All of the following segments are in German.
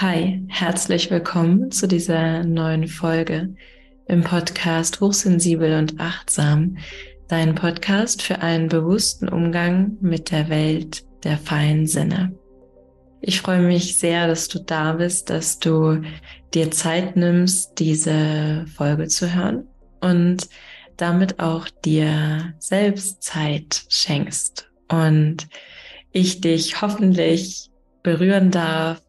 Hi, herzlich willkommen zu dieser neuen Folge im Podcast Hochsensibel und Achtsam, dein Podcast für einen bewussten Umgang mit der Welt der feinen Sinne. Ich freue mich sehr, dass du da bist, dass du dir Zeit nimmst, diese Folge zu hören und damit auch dir selbst Zeit schenkst und ich dich hoffentlich berühren darf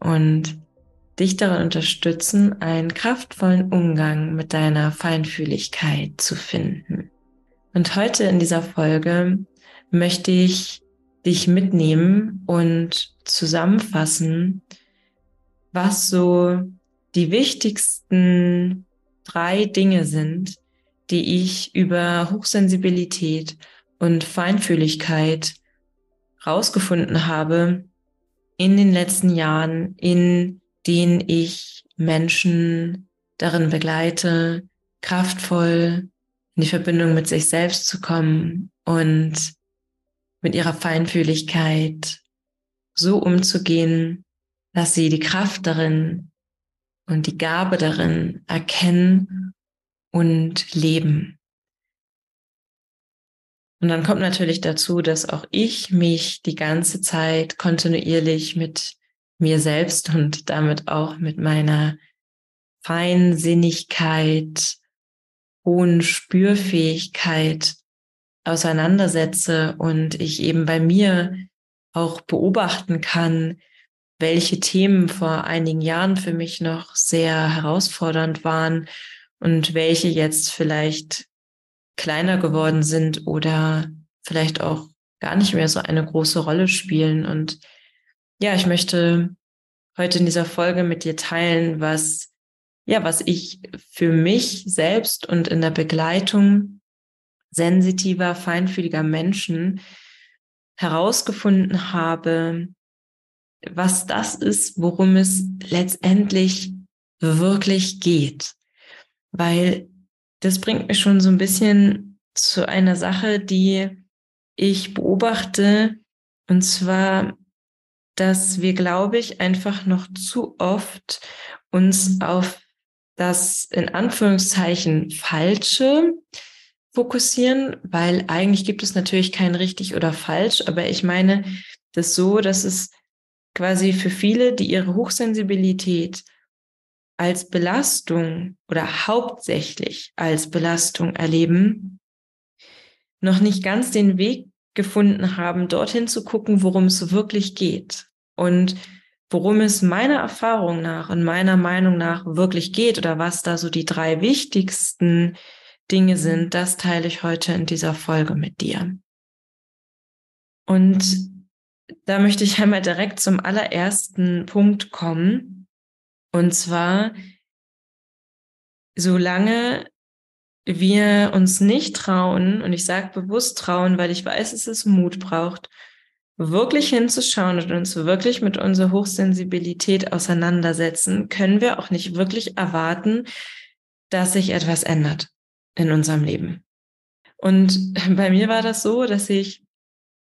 und dich darin unterstützen, einen kraftvollen Umgang mit deiner Feinfühligkeit zu finden. Und heute in dieser Folge möchte ich dich mitnehmen und zusammenfassen, was so die wichtigsten drei Dinge sind, die ich über Hochsensibilität und Feinfühligkeit rausgefunden habe, in den letzten Jahren, in denen ich Menschen darin begleite, kraftvoll in die Verbindung mit sich selbst zu kommen und mit ihrer Feinfühligkeit so umzugehen, dass sie die Kraft darin und die Gabe darin erkennen und leben. Und dann kommt natürlich dazu, dass auch ich mich die ganze Zeit kontinuierlich mit mir selbst und damit auch mit meiner Feinsinnigkeit, hohen Spürfähigkeit auseinandersetze und ich eben bei mir auch beobachten kann, welche Themen vor einigen Jahren für mich noch sehr herausfordernd waren und welche jetzt vielleicht kleiner geworden sind oder vielleicht auch gar nicht mehr so eine große Rolle spielen. Und ja, ich möchte heute in dieser Folge mit dir teilen, was, ja, was ich für mich selbst und in der Begleitung sensitiver, feinfühliger Menschen herausgefunden habe, was das ist, worum es letztendlich wirklich geht. Weil das bringt mich schon so ein bisschen zu einer Sache, die ich beobachte, und zwar, dass wir, glaube ich, einfach noch zu oft uns auf das in Anführungszeichen Falsche fokussieren, weil eigentlich gibt es natürlich kein richtig oder falsch, aber ich meine das so, dass es quasi für viele, die ihre Hochsensibilität als Belastung oder hauptsächlich als Belastung erleben, noch nicht ganz den Weg gefunden haben, dorthin zu gucken, worum es wirklich geht und worum es meiner Erfahrung nach und meiner Meinung nach wirklich geht oder was da so die drei wichtigsten Dinge sind, das teile ich heute in dieser Folge mit dir. Und da möchte ich einmal direkt zum allerersten Punkt kommen. Und zwar, solange wir uns nicht trauen, und ich sage bewusst trauen, weil ich weiß, dass es Mut braucht, wirklich hinzuschauen und uns wirklich mit unserer Hochsensibilität auseinandersetzen, können wir auch nicht wirklich erwarten, dass sich etwas ändert in unserem Leben. Und bei mir war das so, dass ich,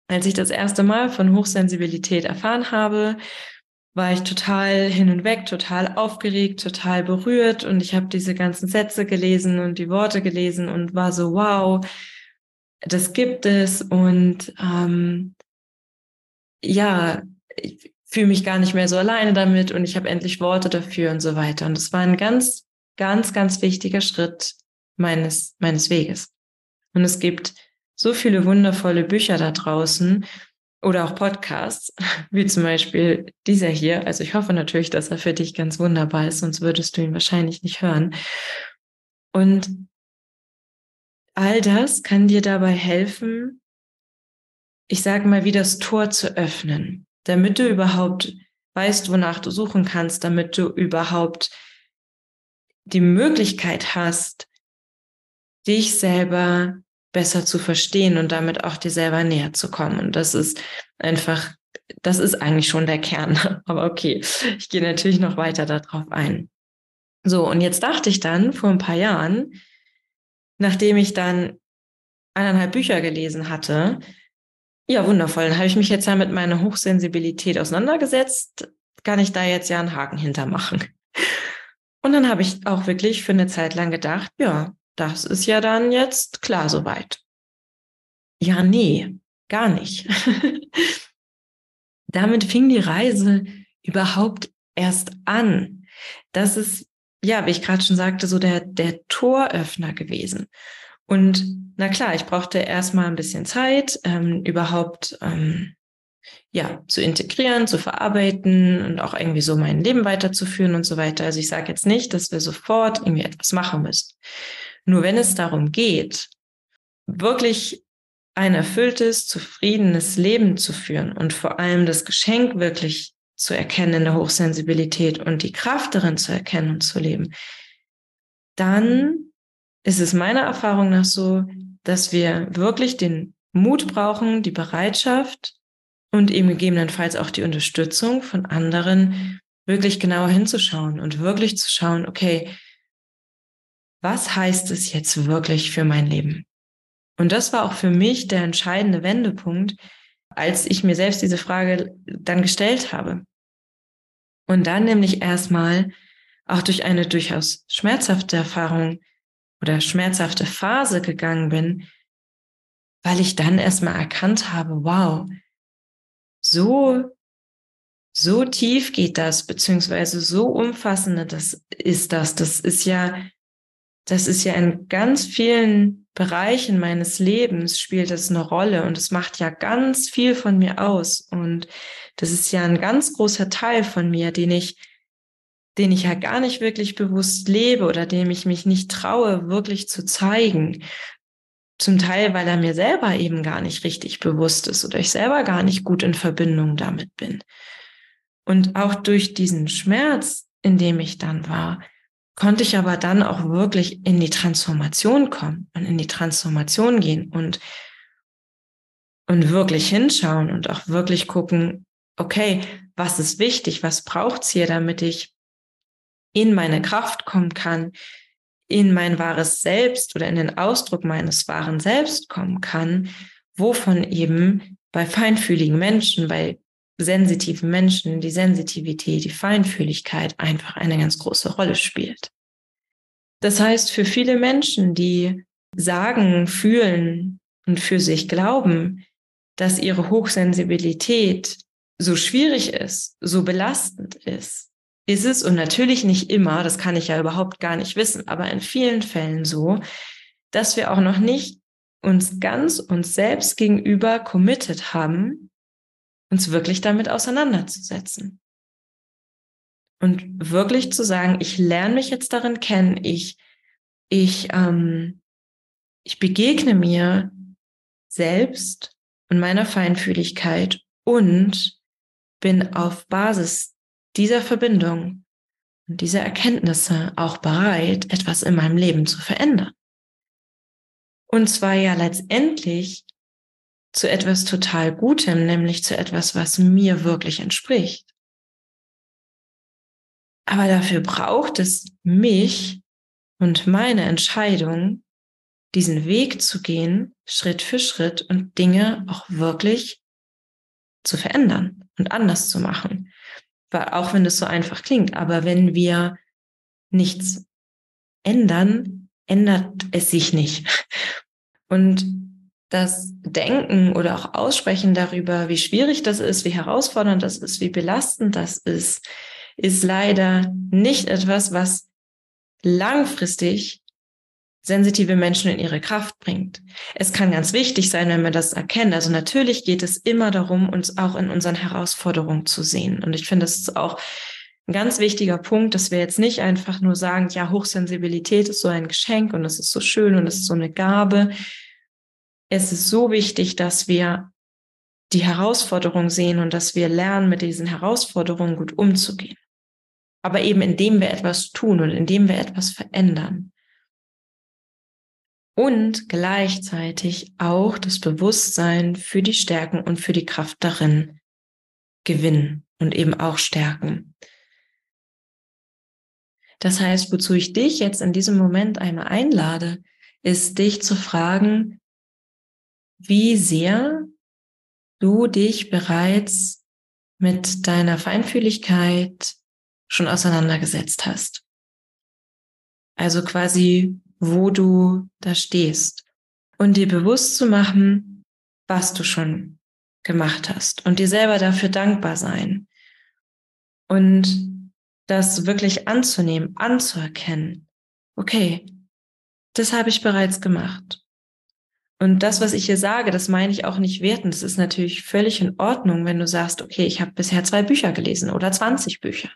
als ich das erste Mal von Hochsensibilität erfahren habe war ich total hin und weg, total aufgeregt, total berührt und ich habe diese ganzen Sätze gelesen und die Worte gelesen und war so, wow, das gibt es und ähm, ja, ich fühle mich gar nicht mehr so alleine damit und ich habe endlich Worte dafür und so weiter. Und das war ein ganz, ganz, ganz wichtiger Schritt meines, meines Weges. Und es gibt so viele wundervolle Bücher da draußen oder auch Podcasts, wie zum Beispiel dieser hier. Also ich hoffe natürlich, dass er für dich ganz wunderbar ist, sonst würdest du ihn wahrscheinlich nicht hören. Und all das kann dir dabei helfen, ich sage mal, wie das Tor zu öffnen, damit du überhaupt weißt, wonach du suchen kannst, damit du überhaupt die Möglichkeit hast, dich selber besser zu verstehen und damit auch dir selber näher zu kommen. Und das ist einfach, das ist eigentlich schon der Kern. Aber okay, ich gehe natürlich noch weiter darauf ein. So, und jetzt dachte ich dann vor ein paar Jahren, nachdem ich dann eineinhalb Bücher gelesen hatte, ja, wundervoll, dann habe ich mich jetzt ja mit meiner Hochsensibilität auseinandergesetzt. kann ich da jetzt ja einen Haken hintermachen. Und dann habe ich auch wirklich für eine Zeit lang gedacht, ja, das ist ja dann jetzt klar soweit. Ja, nee, gar nicht. Damit fing die Reise überhaupt erst an. Das ist, ja, wie ich gerade schon sagte, so der, der Toröffner gewesen. Und na klar, ich brauchte erstmal ein bisschen Zeit, ähm, überhaupt ähm, ja, zu integrieren, zu verarbeiten und auch irgendwie so mein Leben weiterzuführen und so weiter. Also ich sage jetzt nicht, dass wir sofort irgendwie etwas machen müssen. Nur wenn es darum geht, wirklich ein erfülltes, zufriedenes Leben zu führen und vor allem das Geschenk wirklich zu erkennen in der Hochsensibilität und die Kraft darin zu erkennen und zu leben, dann ist es meiner Erfahrung nach so, dass wir wirklich den Mut brauchen, die Bereitschaft und eben gegebenenfalls auch die Unterstützung von anderen, wirklich genauer hinzuschauen und wirklich zu schauen, okay, was heißt es jetzt wirklich für mein Leben? Und das war auch für mich der entscheidende Wendepunkt, als ich mir selbst diese Frage dann gestellt habe. Und dann nämlich erstmal auch durch eine durchaus schmerzhafte Erfahrung oder schmerzhafte Phase gegangen bin, weil ich dann erstmal erkannt habe, wow, so, so tief geht das, beziehungsweise so umfassend das ist das. Das ist ja, das ist ja in ganz vielen Bereichen meines Lebens spielt es eine Rolle und es macht ja ganz viel von mir aus. Und das ist ja ein ganz großer Teil von mir, den ich, den ich ja gar nicht wirklich bewusst lebe oder dem ich mich nicht traue, wirklich zu zeigen. Zum Teil, weil er mir selber eben gar nicht richtig bewusst ist oder ich selber gar nicht gut in Verbindung damit bin. Und auch durch diesen Schmerz, in dem ich dann war, konnte ich aber dann auch wirklich in die Transformation kommen und in die Transformation gehen und, und wirklich hinschauen und auch wirklich gucken, okay, was ist wichtig, was braucht's hier, damit ich in meine Kraft kommen kann, in mein wahres Selbst oder in den Ausdruck meines wahren Selbst kommen kann, wovon eben bei feinfühligen Menschen, bei sensitiven Menschen die Sensitivität, die Feinfühligkeit einfach eine ganz große Rolle spielt. Das heißt, für viele Menschen, die sagen, fühlen und für sich glauben, dass ihre Hochsensibilität so schwierig ist, so belastend ist, ist es und natürlich nicht immer, das kann ich ja überhaupt gar nicht wissen, aber in vielen Fällen so, dass wir auch noch nicht uns ganz uns selbst gegenüber committed haben, uns wirklich damit auseinanderzusetzen. Und wirklich zu sagen, ich lerne mich jetzt darin kennen, ich, ich, ähm, ich begegne mir selbst und meiner Feinfühligkeit und bin auf Basis dieser Verbindung und dieser Erkenntnisse auch bereit, etwas in meinem Leben zu verändern. Und zwar ja letztendlich zu etwas total Gutem, nämlich zu etwas, was mir wirklich entspricht. Aber dafür braucht es mich und meine Entscheidung, diesen Weg zu gehen, Schritt für Schritt und Dinge auch wirklich zu verändern und anders zu machen auch wenn das so einfach klingt, aber wenn wir nichts ändern, ändert es sich nicht. Und das Denken oder auch Aussprechen darüber, wie schwierig das ist, wie herausfordernd das ist, wie belastend das ist, ist leider nicht etwas, was langfristig sensitive Menschen in ihre Kraft bringt. Es kann ganz wichtig sein, wenn wir das erkennen. Also natürlich geht es immer darum, uns auch in unseren Herausforderungen zu sehen. Und ich finde, das ist auch ein ganz wichtiger Punkt, dass wir jetzt nicht einfach nur sagen, ja, Hochsensibilität ist so ein Geschenk und es ist so schön und es ist so eine Gabe. Es ist so wichtig, dass wir die Herausforderung sehen und dass wir lernen, mit diesen Herausforderungen gut umzugehen. Aber eben indem wir etwas tun und indem wir etwas verändern und gleichzeitig auch das Bewusstsein für die Stärken und für die Kraft darin gewinnen und eben auch stärken. Das heißt, wozu ich dich jetzt in diesem Moment einmal einlade, ist dich zu fragen, wie sehr du dich bereits mit deiner Feinfühligkeit schon auseinandergesetzt hast. Also quasi, wo du da stehst. Und dir bewusst zu machen, was du schon gemacht hast. Und dir selber dafür dankbar sein. Und das wirklich anzunehmen, anzuerkennen. Okay, das habe ich bereits gemacht. Und das, was ich hier sage, das meine ich auch nicht werten. Das ist natürlich völlig in Ordnung, wenn du sagst, okay, ich habe bisher zwei Bücher gelesen oder 20 Bücher.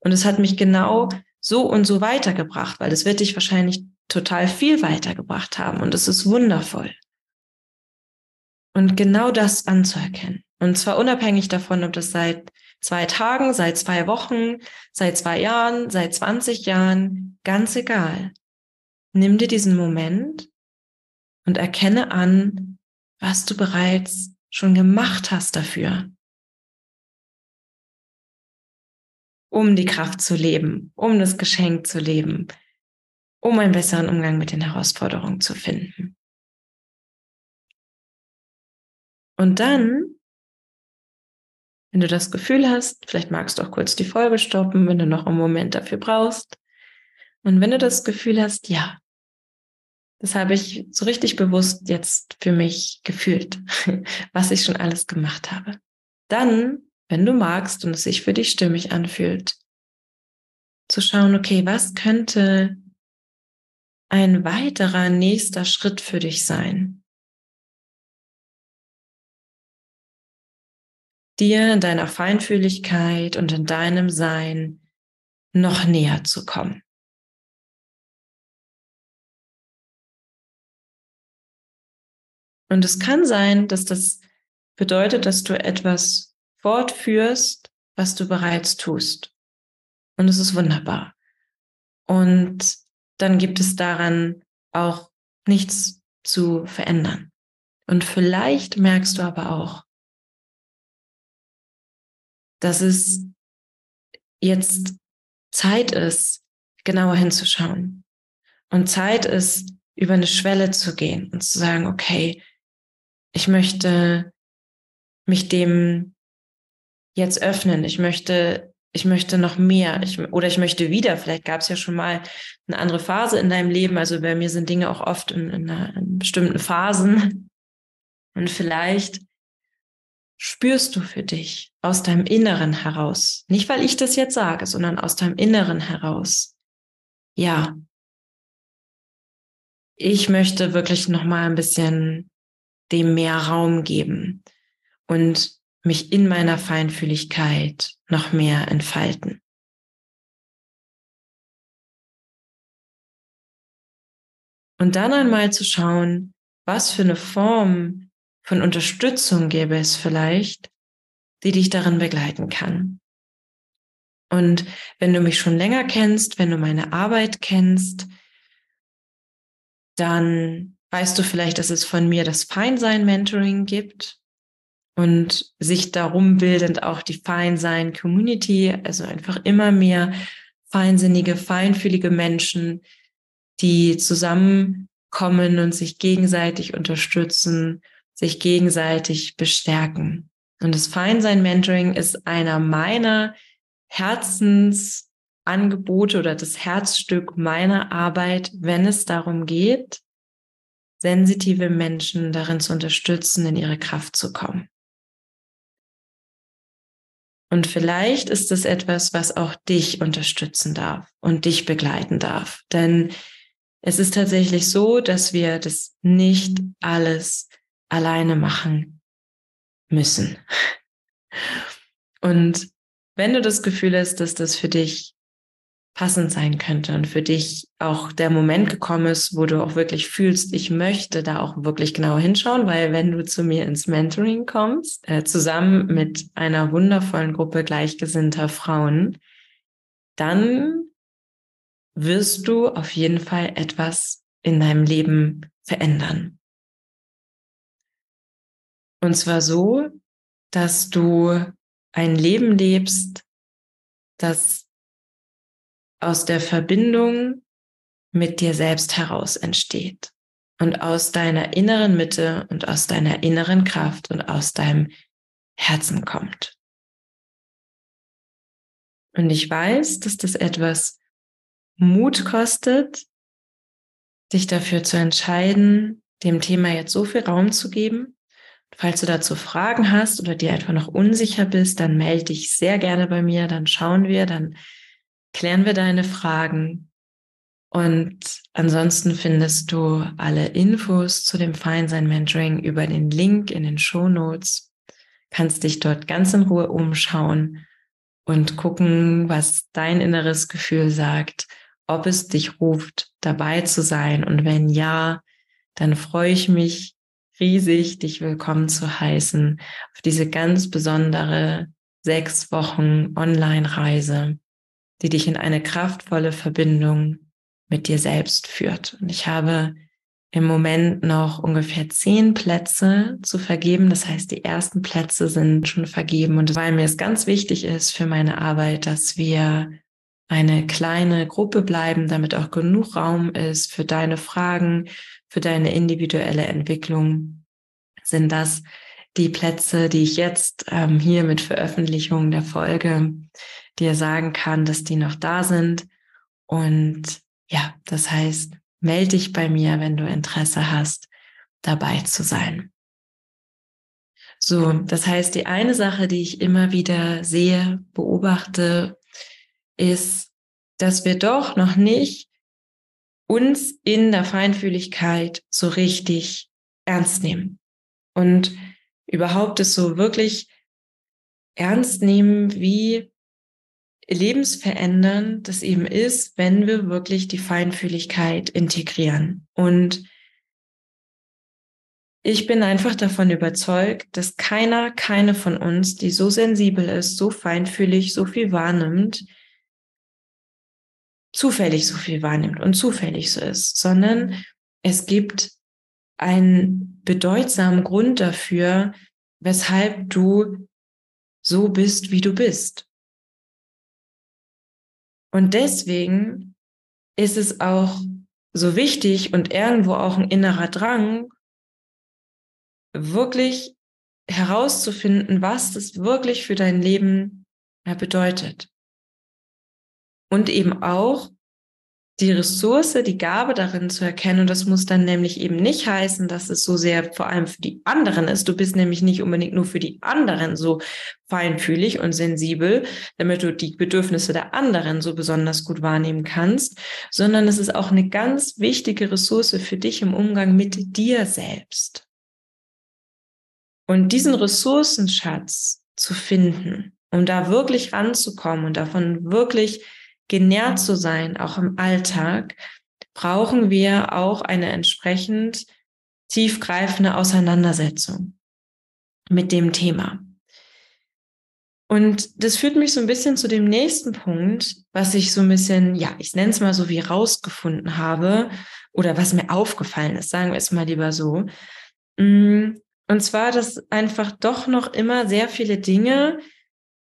Und es hat mich genau so und so weitergebracht, weil es wird dich wahrscheinlich total viel weitergebracht haben. Und es ist wundervoll. Und genau das anzuerkennen. Und zwar unabhängig davon, ob das seit zwei Tagen, seit zwei Wochen, seit zwei Jahren, seit 20 Jahren, ganz egal. Nimm dir diesen Moment und erkenne an, was du bereits schon gemacht hast dafür, um die Kraft zu leben, um das Geschenk zu leben, um einen besseren Umgang mit den Herausforderungen zu finden. Und dann, wenn du das Gefühl hast, vielleicht magst du auch kurz die Folge stoppen, wenn du noch einen Moment dafür brauchst. Und wenn du das Gefühl hast, ja, das habe ich so richtig bewusst jetzt für mich gefühlt, was ich schon alles gemacht habe. Dann, wenn du magst und es sich für dich stimmig anfühlt, zu schauen, okay, was könnte ein weiterer nächster Schritt für dich sein? Dir in deiner Feinfühligkeit und in deinem Sein noch näher zu kommen. Und es kann sein, dass das bedeutet, dass du etwas fortführst, was du bereits tust. Und es ist wunderbar. Und dann gibt es daran auch nichts zu verändern. Und vielleicht merkst du aber auch, dass es jetzt Zeit ist, genauer hinzuschauen. Und Zeit ist, über eine Schwelle zu gehen und zu sagen, okay, ich möchte mich dem jetzt öffnen. Ich möchte, ich möchte noch mehr. Ich, oder ich möchte wieder. Vielleicht gab es ja schon mal eine andere Phase in deinem Leben. Also bei mir sind Dinge auch oft in, in, einer, in bestimmten Phasen. Und vielleicht spürst du für dich aus deinem Inneren heraus, nicht weil ich das jetzt sage, sondern aus deinem Inneren heraus. Ja, ich möchte wirklich noch mal ein bisschen dem mehr Raum geben und mich in meiner Feinfühligkeit noch mehr entfalten. Und dann einmal zu schauen, was für eine Form von Unterstützung gäbe es vielleicht, die dich darin begleiten kann. Und wenn du mich schon länger kennst, wenn du meine Arbeit kennst, dann weißt du vielleicht, dass es von mir das Feinsein-Mentoring gibt und sich darum bildend auch die Feinsein-Community, also einfach immer mehr feinsinnige, feinfühlige Menschen, die zusammenkommen und sich gegenseitig unterstützen, sich gegenseitig bestärken. Und das Feinsein-Mentoring ist einer meiner Herzensangebote oder das Herzstück meiner Arbeit, wenn es darum geht, sensitive Menschen darin zu unterstützen, in ihre Kraft zu kommen. Und vielleicht ist es etwas, was auch dich unterstützen darf und dich begleiten darf. Denn es ist tatsächlich so, dass wir das nicht alles alleine machen müssen. Und wenn du das Gefühl hast, dass das für dich passend sein könnte und für dich auch der Moment gekommen ist, wo du auch wirklich fühlst, ich möchte da auch wirklich genau hinschauen, weil wenn du zu mir ins Mentoring kommst, äh, zusammen mit einer wundervollen Gruppe gleichgesinnter Frauen, dann wirst du auf jeden Fall etwas in deinem Leben verändern. Und zwar so, dass du ein Leben lebst, das aus der Verbindung mit dir selbst heraus entsteht und aus deiner inneren Mitte und aus deiner inneren Kraft und aus deinem Herzen kommt. Und ich weiß, dass das etwas Mut kostet, dich dafür zu entscheiden, dem Thema jetzt so viel Raum zu geben. Falls du dazu Fragen hast oder dir einfach noch unsicher bist, dann melde dich sehr gerne bei mir, dann schauen wir, dann klären wir deine Fragen. Und ansonsten findest du alle Infos zu dem Feinsein Mentoring über den Link in den Show Notes. Kannst dich dort ganz in Ruhe umschauen und gucken, was dein inneres Gefühl sagt, ob es dich ruft, dabei zu sein. Und wenn ja, dann freue ich mich riesig, dich willkommen zu heißen auf diese ganz besondere sechs Wochen Online-Reise, die dich in eine kraftvolle Verbindung mit dir selbst führt. Und ich habe im Moment noch ungefähr zehn Plätze zu vergeben. Das heißt, die ersten Plätze sind schon vergeben. Und weil mir es ganz wichtig ist für meine Arbeit, dass wir eine kleine Gruppe bleiben, damit auch genug Raum ist für deine Fragen, für deine individuelle Entwicklung, sind das die Plätze, die ich jetzt ähm, hier mit Veröffentlichung der Folge dir sagen kann, dass die noch da sind. Und ja, das heißt, melde dich bei mir, wenn du Interesse hast, dabei zu sein. So, das heißt, die eine Sache, die ich immer wieder sehe, beobachte, ist, dass wir doch noch nicht uns in der Feinfühligkeit so richtig ernst nehmen und überhaupt es so wirklich ernst nehmen, wie lebensverändernd das eben ist, wenn wir wirklich die Feinfühligkeit integrieren. Und ich bin einfach davon überzeugt, dass keiner, keine von uns, die so sensibel ist, so feinfühlig, so viel wahrnimmt, zufällig so viel wahrnimmt und zufällig so ist, sondern es gibt einen bedeutsamen Grund dafür, weshalb du so bist, wie du bist. Und deswegen ist es auch so wichtig und irgendwo auch ein innerer Drang, wirklich herauszufinden, was das wirklich für dein Leben bedeutet. Und eben auch die Ressource, die Gabe darin zu erkennen. Und das muss dann nämlich eben nicht heißen, dass es so sehr vor allem für die anderen ist. Du bist nämlich nicht unbedingt nur für die anderen so feinfühlig und sensibel, damit du die Bedürfnisse der anderen so besonders gut wahrnehmen kannst, sondern es ist auch eine ganz wichtige Ressource für dich im Umgang mit dir selbst. Und diesen Ressourcenschatz zu finden, um da wirklich ranzukommen und davon wirklich genährt zu sein, auch im Alltag, brauchen wir auch eine entsprechend tiefgreifende Auseinandersetzung mit dem Thema. Und das führt mich so ein bisschen zu dem nächsten Punkt, was ich so ein bisschen, ja, ich nenne es mal so wie rausgefunden habe oder was mir aufgefallen ist, sagen wir es mal lieber so. Mm, und zwar, dass einfach doch noch immer sehr viele Dinge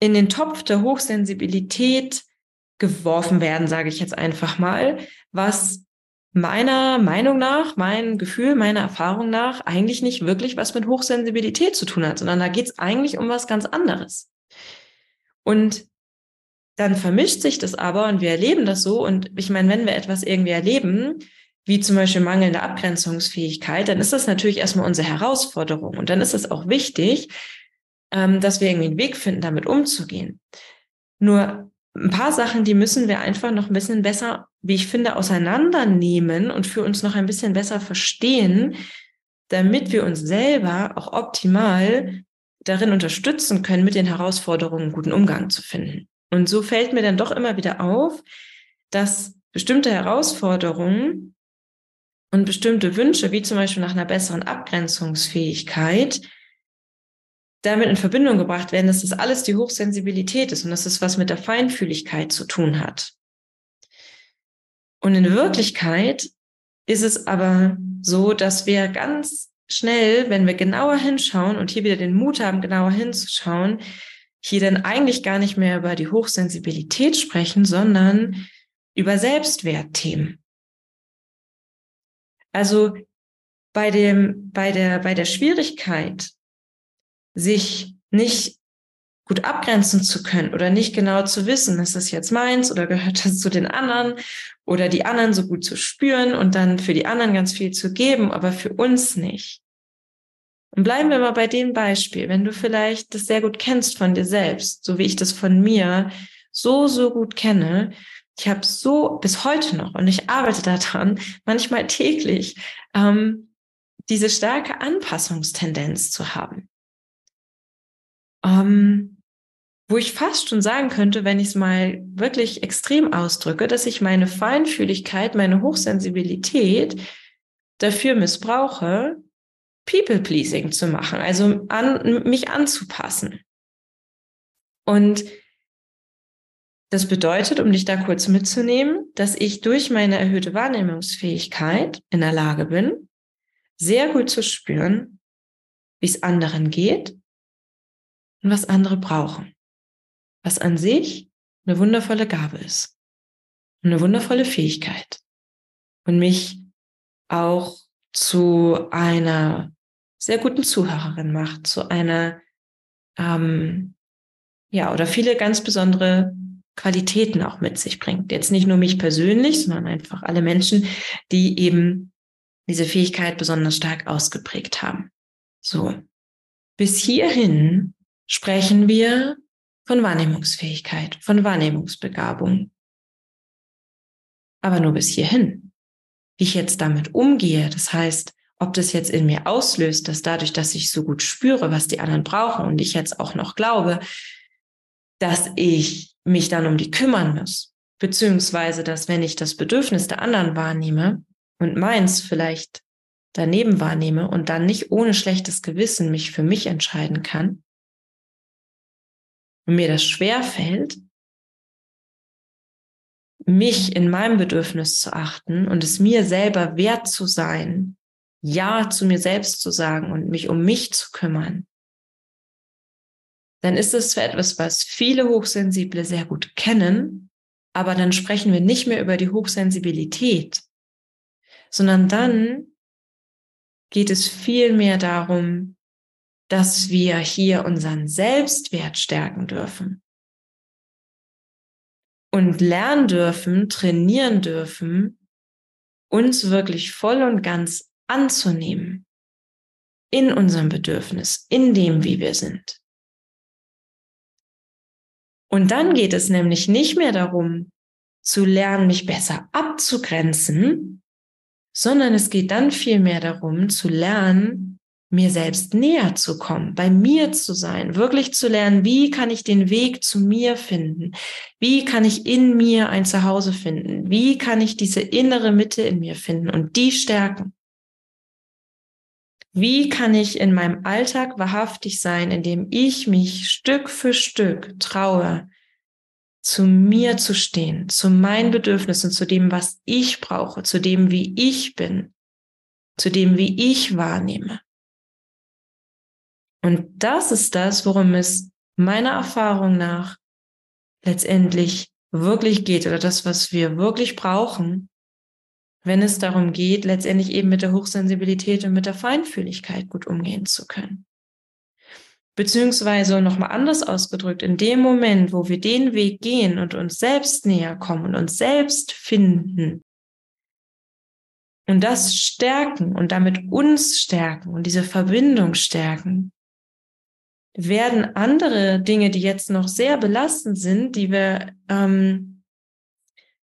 in den Topf der Hochsensibilität geworfen werden, sage ich jetzt einfach mal, was meiner Meinung nach, mein Gefühl, meiner Erfahrung nach eigentlich nicht wirklich was mit Hochsensibilität zu tun hat, sondern da geht es eigentlich um was ganz anderes. Und dann vermischt sich das aber und wir erleben das so. Und ich meine, wenn wir etwas irgendwie erleben, wie zum Beispiel mangelnde Abgrenzungsfähigkeit, dann ist das natürlich erstmal unsere Herausforderung. Und dann ist es auch wichtig, ähm, dass wir irgendwie einen Weg finden, damit umzugehen. Nur ein paar Sachen, die müssen wir einfach noch ein bisschen besser, wie ich finde, auseinandernehmen und für uns noch ein bisschen besser verstehen, damit wir uns selber auch optimal darin unterstützen können, mit den Herausforderungen guten Umgang zu finden. Und so fällt mir dann doch immer wieder auf, dass bestimmte Herausforderungen und bestimmte Wünsche, wie zum Beispiel nach einer besseren Abgrenzungsfähigkeit, damit in Verbindung gebracht werden, dass das alles die Hochsensibilität ist und dass es was mit der Feinfühligkeit zu tun hat. Und in Wirklichkeit ist es aber so, dass wir ganz schnell, wenn wir genauer hinschauen und hier wieder den Mut haben, genauer hinzuschauen, hier dann eigentlich gar nicht mehr über die Hochsensibilität sprechen, sondern über Selbstwertthemen. Also bei dem, bei der, bei der Schwierigkeit, sich nicht gut abgrenzen zu können oder nicht genau zu wissen, ist das jetzt meins oder gehört das zu den anderen oder die anderen so gut zu spüren und dann für die anderen ganz viel zu geben, aber für uns nicht. Und bleiben wir mal bei dem Beispiel, wenn du vielleicht das sehr gut kennst von dir selbst, so wie ich das von mir so, so gut kenne. Ich habe so bis heute noch und ich arbeite daran, manchmal täglich, ähm, diese starke Anpassungstendenz zu haben. Ähm, wo ich fast schon sagen könnte, wenn ich es mal wirklich extrem ausdrücke, dass ich meine Feinfühligkeit, meine Hochsensibilität dafür missbrauche, People-Pleasing zu machen, also an, mich anzupassen. Und das bedeutet, um dich da kurz mitzunehmen, dass ich durch meine erhöhte Wahrnehmungsfähigkeit in der Lage bin, sehr gut zu spüren, wie es anderen geht und was andere brauchen was an sich eine wundervolle Gabe ist, eine wundervolle Fähigkeit und mich auch zu einer sehr guten Zuhörerin macht, zu einer, ähm, ja, oder viele ganz besondere Qualitäten auch mit sich bringt. Jetzt nicht nur mich persönlich, sondern einfach alle Menschen, die eben diese Fähigkeit besonders stark ausgeprägt haben. So. Bis hierhin sprechen wir von Wahrnehmungsfähigkeit, von Wahrnehmungsbegabung. Aber nur bis hierhin. Wie ich jetzt damit umgehe, das heißt, ob das jetzt in mir auslöst, dass dadurch, dass ich so gut spüre, was die anderen brauchen und ich jetzt auch noch glaube, dass ich mich dann um die kümmern muss, beziehungsweise dass wenn ich das Bedürfnis der anderen wahrnehme und meins vielleicht daneben wahrnehme und dann nicht ohne schlechtes Gewissen mich für mich entscheiden kann, und mir das schwer fällt, mich in meinem Bedürfnis zu achten und es mir selber wert zu sein, Ja zu mir selbst zu sagen und mich um mich zu kümmern, dann ist es zwar etwas, was viele Hochsensible sehr gut kennen, aber dann sprechen wir nicht mehr über die Hochsensibilität, sondern dann geht es viel mehr darum, dass wir hier unseren Selbstwert stärken dürfen und lernen dürfen, trainieren dürfen, uns wirklich voll und ganz anzunehmen in unserem Bedürfnis, in dem, wie wir sind. Und dann geht es nämlich nicht mehr darum, zu lernen, mich besser abzugrenzen, sondern es geht dann vielmehr darum, zu lernen, mir selbst näher zu kommen, bei mir zu sein, wirklich zu lernen, wie kann ich den Weg zu mir finden? Wie kann ich in mir ein Zuhause finden? Wie kann ich diese innere Mitte in mir finden und die stärken? Wie kann ich in meinem Alltag wahrhaftig sein, indem ich mich Stück für Stück traue, zu mir zu stehen, zu meinen Bedürfnissen, zu dem, was ich brauche, zu dem, wie ich bin, zu dem, wie ich wahrnehme? Und das ist das, worum es meiner Erfahrung nach letztendlich wirklich geht oder das, was wir wirklich brauchen, wenn es darum geht, letztendlich eben mit der Hochsensibilität und mit der Feinfühligkeit gut umgehen zu können. Beziehungsweise nochmal anders ausgedrückt, in dem Moment, wo wir den Weg gehen und uns selbst näher kommen und uns selbst finden und das stärken und damit uns stärken und diese Verbindung stärken, werden andere Dinge, die jetzt noch sehr belastend sind, die wir ähm,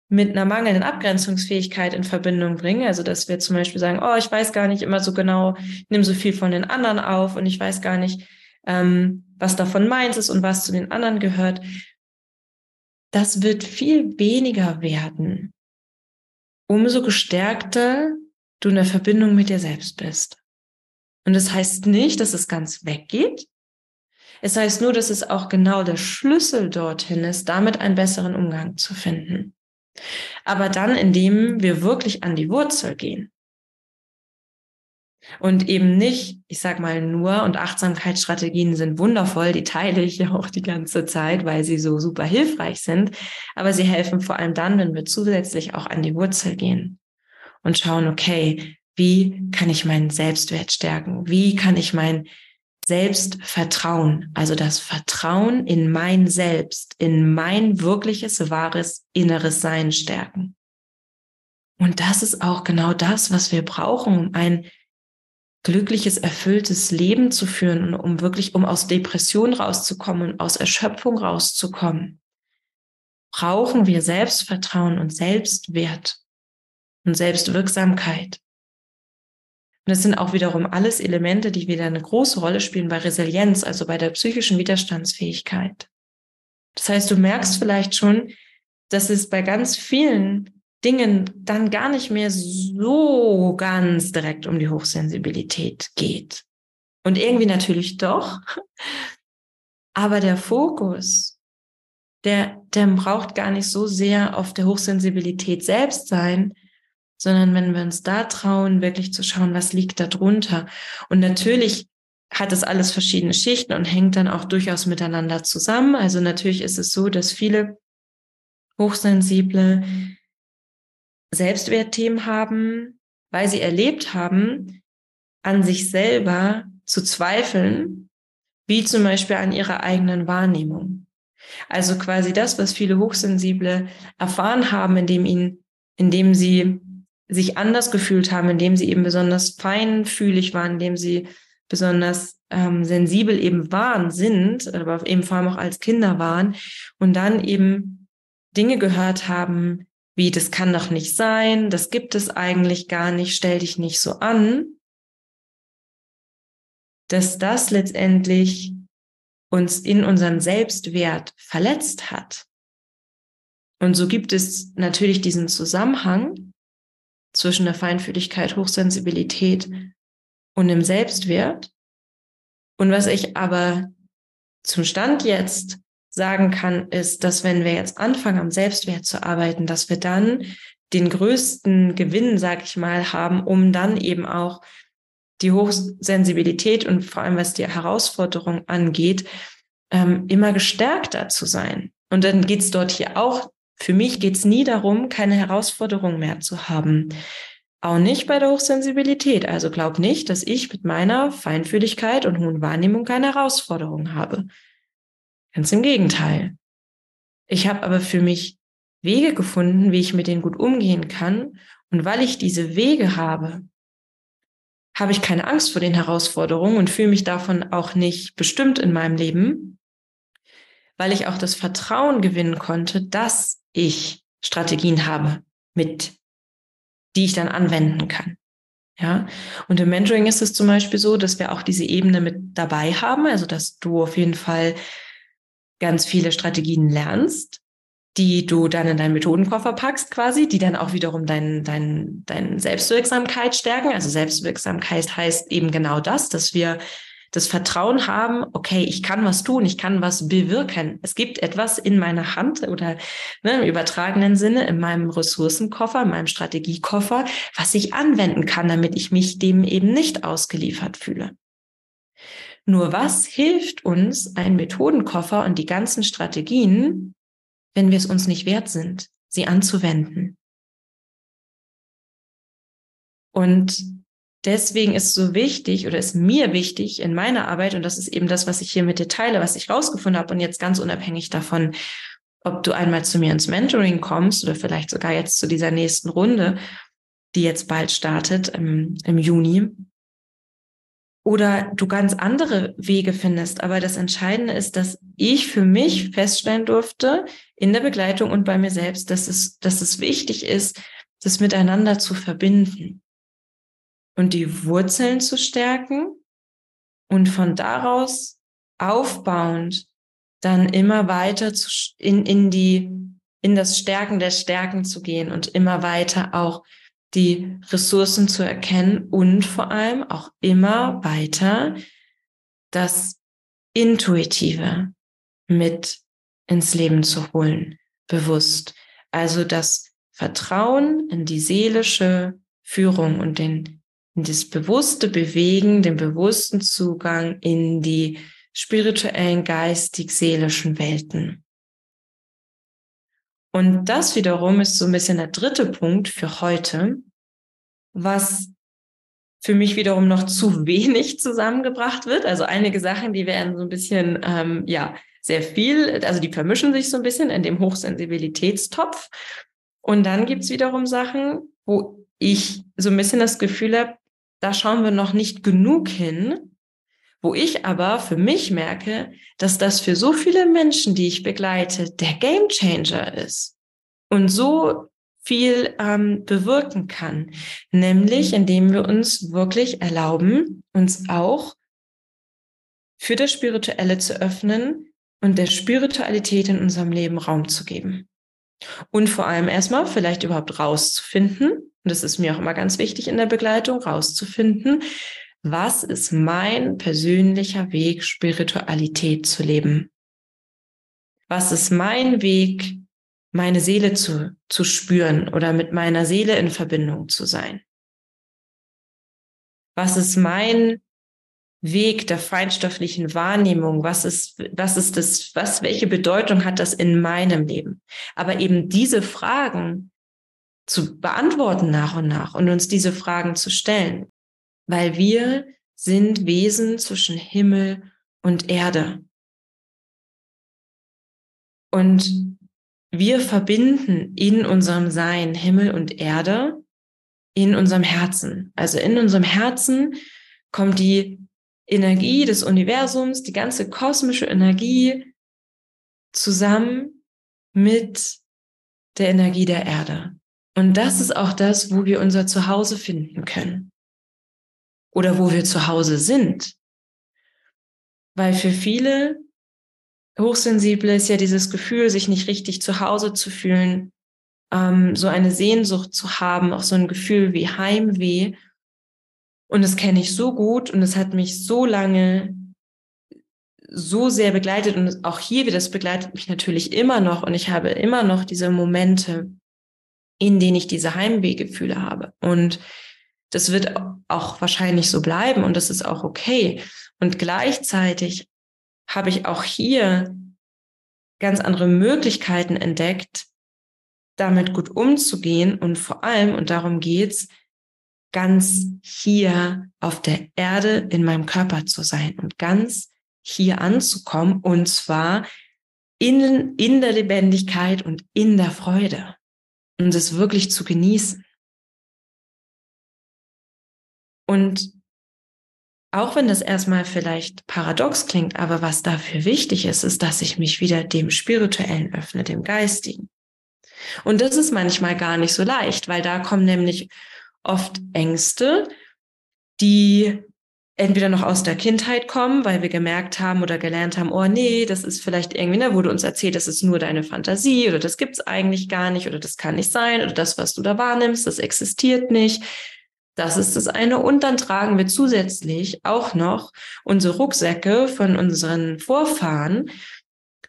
mit einer mangelnden Abgrenzungsfähigkeit in Verbindung bringen. Also, dass wir zum Beispiel sagen, oh, ich weiß gar nicht immer so genau, nimm so viel von den anderen auf und ich weiß gar nicht, ähm, was davon meins ist und was zu den anderen gehört. Das wird viel weniger werden, umso gestärkter du in der Verbindung mit dir selbst bist. Und das heißt nicht, dass es ganz weggeht, es heißt nur, dass es auch genau der Schlüssel dorthin ist, damit einen besseren Umgang zu finden. Aber dann, indem wir wirklich an die Wurzel gehen. Und eben nicht, ich sag mal nur, und Achtsamkeitsstrategien sind wundervoll, die teile ich ja auch die ganze Zeit, weil sie so super hilfreich sind. Aber sie helfen vor allem dann, wenn wir zusätzlich auch an die Wurzel gehen und schauen, okay, wie kann ich meinen Selbstwert stärken? Wie kann ich mein Selbstvertrauen, also das Vertrauen in mein Selbst, in mein wirkliches, wahres, inneres Sein stärken. Und das ist auch genau das, was wir brauchen, um ein glückliches, erfülltes Leben zu führen und um wirklich, um aus Depression rauszukommen und aus Erschöpfung rauszukommen, brauchen wir Selbstvertrauen und Selbstwert und Selbstwirksamkeit. Und das sind auch wiederum alles Elemente, die wieder eine große Rolle spielen bei Resilienz, also bei der psychischen Widerstandsfähigkeit. Das heißt, du merkst vielleicht schon, dass es bei ganz vielen Dingen dann gar nicht mehr so ganz direkt um die Hochsensibilität geht. Und irgendwie natürlich doch. Aber der Fokus, der, der braucht gar nicht so sehr auf der Hochsensibilität selbst sein, sondern wenn wir uns da trauen, wirklich zu schauen, was liegt da drunter. Und natürlich hat es alles verschiedene Schichten und hängt dann auch durchaus miteinander zusammen. Also natürlich ist es so, dass viele Hochsensible Selbstwertthemen haben, weil sie erlebt haben, an sich selber zu zweifeln, wie zum Beispiel an ihrer eigenen Wahrnehmung. Also quasi das, was viele Hochsensible erfahren haben, indem ihnen, indem sie sich anders gefühlt haben, indem sie eben besonders feinfühlig waren, indem sie besonders ähm, sensibel eben waren, sind, aber eben vor allem auch als Kinder waren und dann eben Dinge gehört haben, wie das kann doch nicht sein, das gibt es eigentlich gar nicht, stell dich nicht so an, dass das letztendlich uns in unseren Selbstwert verletzt hat. Und so gibt es natürlich diesen Zusammenhang zwischen der Feinfühligkeit, Hochsensibilität und dem Selbstwert. Und was ich aber zum Stand jetzt sagen kann, ist, dass wenn wir jetzt anfangen, am Selbstwert zu arbeiten, dass wir dann den größten Gewinn, sag ich mal, haben, um dann eben auch die Hochsensibilität und vor allem was die Herausforderung angeht, ähm, immer gestärkter zu sein. Und dann geht's dort hier auch für mich geht es nie darum, keine Herausforderung mehr zu haben. Auch nicht bei der Hochsensibilität. Also glaub nicht, dass ich mit meiner Feinfühligkeit und hohen Wahrnehmung keine Herausforderung habe. Ganz im Gegenteil. Ich habe aber für mich Wege gefunden, wie ich mit denen gut umgehen kann. Und weil ich diese Wege habe, habe ich keine Angst vor den Herausforderungen und fühle mich davon auch nicht bestimmt in meinem Leben, weil ich auch das Vertrauen gewinnen konnte, dass ich Strategien habe, mit die ich dann anwenden kann. Ja, und im Mentoring ist es zum Beispiel so, dass wir auch diese Ebene mit dabei haben, also dass du auf jeden Fall ganz viele Strategien lernst, die du dann in deinen Methodenkoffer packst quasi, die dann auch wiederum dein, dein, dein Selbstwirksamkeit stärken. Also Selbstwirksamkeit heißt eben genau das, dass wir das Vertrauen haben, okay, ich kann was tun, ich kann was bewirken. Es gibt etwas in meiner Hand oder ne, im übertragenen Sinne in meinem Ressourcenkoffer, in meinem Strategiekoffer, was ich anwenden kann, damit ich mich dem eben nicht ausgeliefert fühle. Nur was hilft uns ein Methodenkoffer und die ganzen Strategien, wenn wir es uns nicht wert sind, sie anzuwenden? Und deswegen ist so wichtig oder ist mir wichtig in meiner Arbeit, und das ist eben das, was ich hier mit dir teile, was ich rausgefunden habe und jetzt ganz unabhängig davon, ob du einmal zu mir ins Mentoring kommst oder vielleicht sogar jetzt zu dieser nächsten Runde, die jetzt bald startet im, im Juni, oder du ganz andere Wege findest. Aber das Entscheidende ist, dass ich für mich feststellen durfte in der Begleitung und bei mir selbst, dass es, dass es wichtig ist, das miteinander zu verbinden und die Wurzeln zu stärken und von daraus aufbauend dann immer weiter zu, in, in die, in das Stärken der Stärken zu gehen und immer weiter auch die Ressourcen zu erkennen und vor allem auch immer weiter das Intuitive mit ins Leben zu holen, bewusst. Also das Vertrauen in die seelische Führung und den das bewusste Bewegen, den bewussten Zugang in die spirituellen, geistig-seelischen Welten. Und das wiederum ist so ein bisschen der dritte Punkt für heute, was für mich wiederum noch zu wenig zusammengebracht wird. Also einige Sachen, die werden so ein bisschen, ähm, ja, sehr viel, also die vermischen sich so ein bisschen in dem Hochsensibilitätstopf. Und dann gibt's wiederum Sachen, wo ich so ein bisschen das Gefühl habe, da schauen wir noch nicht genug hin, wo ich aber für mich merke, dass das für so viele Menschen, die ich begleite, der Gamechanger ist und so viel ähm, bewirken kann, nämlich indem wir uns wirklich erlauben, uns auch für das Spirituelle zu öffnen und der Spiritualität in unserem Leben Raum zu geben. Und vor allem erstmal vielleicht überhaupt rauszufinden, und das ist mir auch immer ganz wichtig in der Begleitung, rauszufinden, was ist mein persönlicher Weg, Spiritualität zu leben? Was ist mein Weg, meine Seele zu, zu spüren oder mit meiner Seele in Verbindung zu sein? Was ist mein Weg der feinstofflichen Wahrnehmung? Was ist, was ist das, was, welche Bedeutung hat das in meinem Leben? Aber eben diese Fragen zu beantworten nach und nach und uns diese Fragen zu stellen, weil wir sind Wesen zwischen Himmel und Erde. Und wir verbinden in unserem Sein Himmel und Erde in unserem Herzen. Also in unserem Herzen kommt die Energie des Universums, die ganze kosmische Energie zusammen mit der Energie der Erde. Und das ist auch das, wo wir unser Zuhause finden können. Oder wo wir zu Hause sind. Weil für viele Hochsensible ist ja dieses Gefühl, sich nicht richtig zu Hause zu fühlen, ähm, so eine Sehnsucht zu haben, auch so ein Gefühl wie Heimweh. Und das kenne ich so gut und es hat mich so lange so sehr begleitet und auch hier wieder, das begleitet mich natürlich immer noch und ich habe immer noch diese Momente, in denen ich diese Heimwehgefühle habe. Und das wird auch wahrscheinlich so bleiben und das ist auch okay. Und gleichzeitig habe ich auch hier ganz andere Möglichkeiten entdeckt, damit gut umzugehen und vor allem, und darum geht's, ganz hier auf der Erde in meinem Körper zu sein und ganz hier anzukommen und zwar in, in der Lebendigkeit und in der Freude und es wirklich zu genießen. Und auch wenn das erstmal vielleicht paradox klingt, aber was dafür wichtig ist, ist, dass ich mich wieder dem Spirituellen öffne, dem Geistigen. Und das ist manchmal gar nicht so leicht, weil da kommen nämlich oft Ängste, die entweder noch aus der Kindheit kommen, weil wir gemerkt haben oder gelernt haben, oh nee, das ist vielleicht irgendwie, da ne, wurde uns erzählt, das ist nur deine Fantasie oder das gibt's eigentlich gar nicht oder das kann nicht sein oder das, was du da wahrnimmst, das existiert nicht. Das ist das eine. Und dann tragen wir zusätzlich auch noch unsere Rucksäcke von unseren Vorfahren,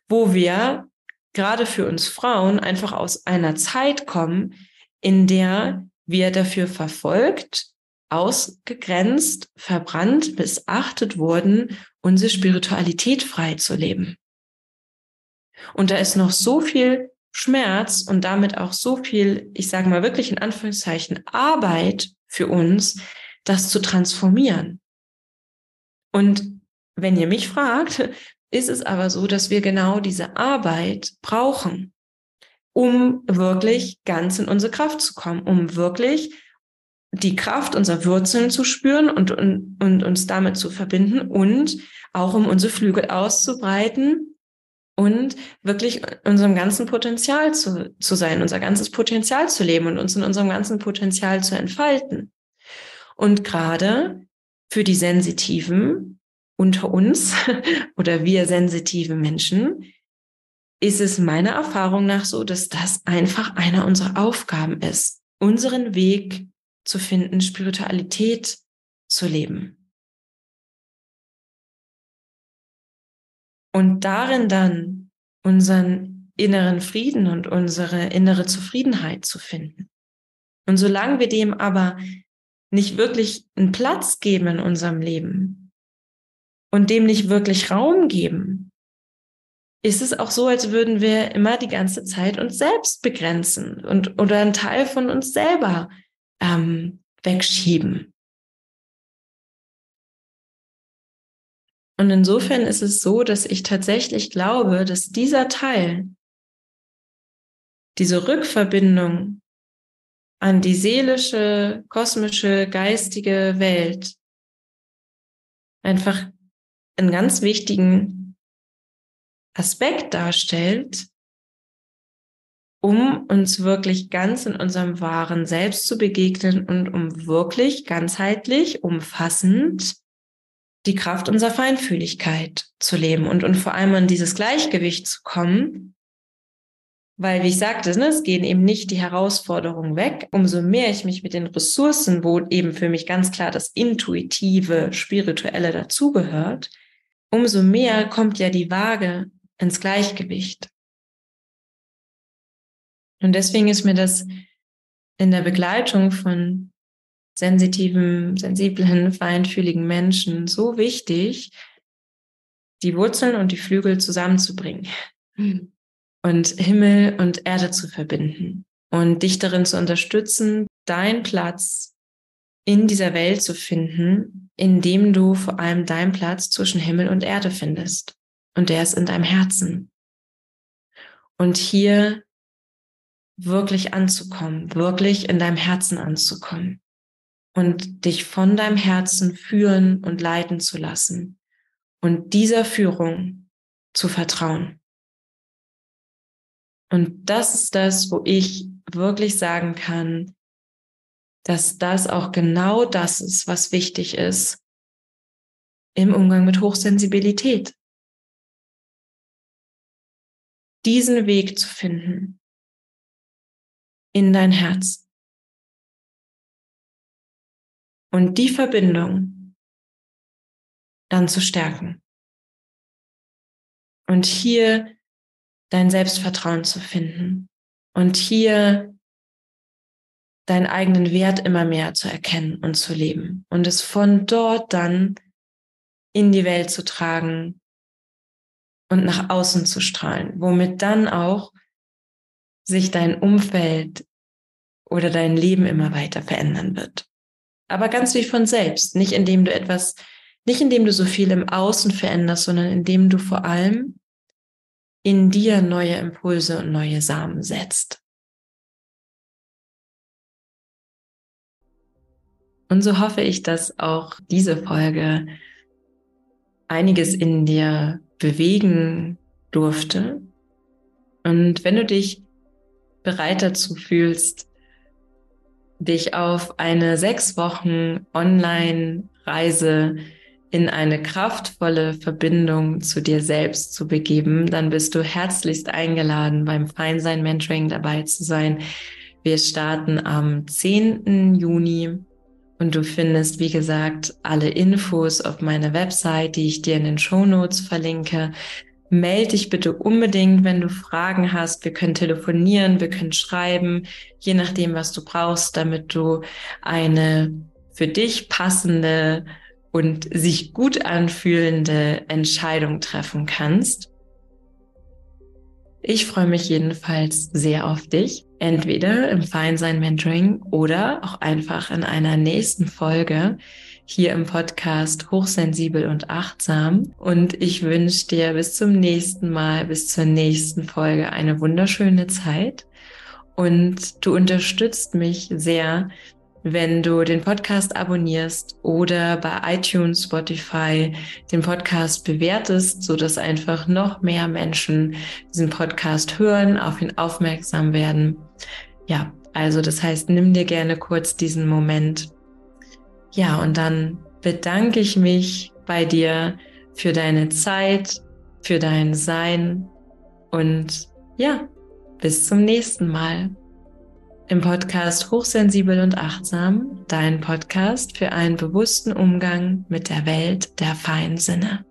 wo wir gerade für uns Frauen einfach aus einer Zeit kommen, in der wir dafür verfolgt, ausgegrenzt, verbrannt, missachtet wurden, unsere Spiritualität frei zu leben. Und da ist noch so viel Schmerz und damit auch so viel, ich sage mal wirklich in Anführungszeichen, Arbeit für uns, das zu transformieren. Und wenn ihr mich fragt, ist es aber so, dass wir genau diese Arbeit brauchen um wirklich ganz in unsere Kraft zu kommen, um wirklich die Kraft unserer Wurzeln zu spüren und, und, und uns damit zu verbinden und auch um unsere Flügel auszubreiten und wirklich unserem ganzen Potenzial zu, zu sein, unser ganzes Potenzial zu leben und uns in unserem ganzen Potenzial zu entfalten. Und gerade für die Sensitiven unter uns oder wir sensitive Menschen ist es meiner Erfahrung nach so, dass das einfach einer unserer Aufgaben ist, unseren Weg zu finden, Spiritualität zu leben. Und darin dann unseren inneren Frieden und unsere innere Zufriedenheit zu finden. Und solange wir dem aber nicht wirklich einen Platz geben in unserem Leben und dem nicht wirklich Raum geben, ist es auch so, als würden wir immer die ganze Zeit uns selbst begrenzen und oder einen Teil von uns selber ähm, wegschieben. Und insofern ist es so, dass ich tatsächlich glaube, dass dieser Teil, diese Rückverbindung an die seelische, kosmische, geistige Welt einfach einen ganz wichtigen Aspekt darstellt, um uns wirklich ganz in unserem wahren Selbst zu begegnen und um wirklich ganzheitlich, umfassend die Kraft unserer Feinfühligkeit zu leben und, und vor allem an dieses Gleichgewicht zu kommen. Weil, wie ich sagte, ne, es gehen eben nicht die Herausforderungen weg. Umso mehr ich mich mit den Ressourcen, wo eben für mich ganz klar das intuitive, spirituelle dazugehört, umso mehr kommt ja die Waage ins Gleichgewicht. Und deswegen ist mir das in der Begleitung von sensitiven, sensiblen, feinfühligen Menschen so wichtig, die Wurzeln und die Flügel zusammenzubringen mhm. und Himmel und Erde zu verbinden und dich darin zu unterstützen, deinen Platz in dieser Welt zu finden, indem du vor allem deinen Platz zwischen Himmel und Erde findest. Und der ist in deinem Herzen. Und hier wirklich anzukommen, wirklich in deinem Herzen anzukommen und dich von deinem Herzen führen und leiten zu lassen und dieser Führung zu vertrauen. Und das ist das, wo ich wirklich sagen kann, dass das auch genau das ist, was wichtig ist im Umgang mit Hochsensibilität. Diesen Weg zu finden in dein Herz. und die Verbindung dann zu stärken. Und hier dein Selbstvertrauen zu finden und hier deinen eigenen Wert immer mehr zu erkennen und zu leben und es von dort dann in die Welt zu tragen und nach außen zu strahlen, womit dann auch sich dein Umfeld oder dein Leben immer weiter verändern wird aber ganz wie von selbst, nicht indem du etwas, nicht indem du so viel im Außen veränderst, sondern indem du vor allem in dir neue Impulse und neue Samen setzt. Und so hoffe ich, dass auch diese Folge einiges in dir bewegen durfte. Und wenn du dich bereit dazu fühlst, dich auf eine sechs Wochen Online-Reise in eine kraftvolle Verbindung zu dir selbst zu begeben, dann bist du herzlichst eingeladen, beim Feinsein Mentoring dabei zu sein. Wir starten am 10. Juni und du findest, wie gesagt, alle Infos auf meiner Website, die ich dir in den Show Notes verlinke melde dich bitte unbedingt, wenn du Fragen hast. Wir können telefonieren, wir können schreiben, je nachdem, was du brauchst, damit du eine für dich passende und sich gut anfühlende Entscheidung treffen kannst. Ich freue mich jedenfalls sehr auf dich, entweder im Feinsein Mentoring oder auch einfach in einer nächsten Folge, hier im Podcast Hochsensibel und Achtsam. Und ich wünsche dir bis zum nächsten Mal, bis zur nächsten Folge eine wunderschöne Zeit. Und du unterstützt mich sehr, wenn du den Podcast abonnierst oder bei iTunes, Spotify den Podcast bewertest, so dass einfach noch mehr Menschen diesen Podcast hören, auf ihn aufmerksam werden. Ja, also das heißt, nimm dir gerne kurz diesen Moment ja, und dann bedanke ich mich bei dir für deine Zeit, für dein Sein und ja, bis zum nächsten Mal im Podcast Hochsensibel und Achtsam, dein Podcast für einen bewussten Umgang mit der Welt der feinen Sinne.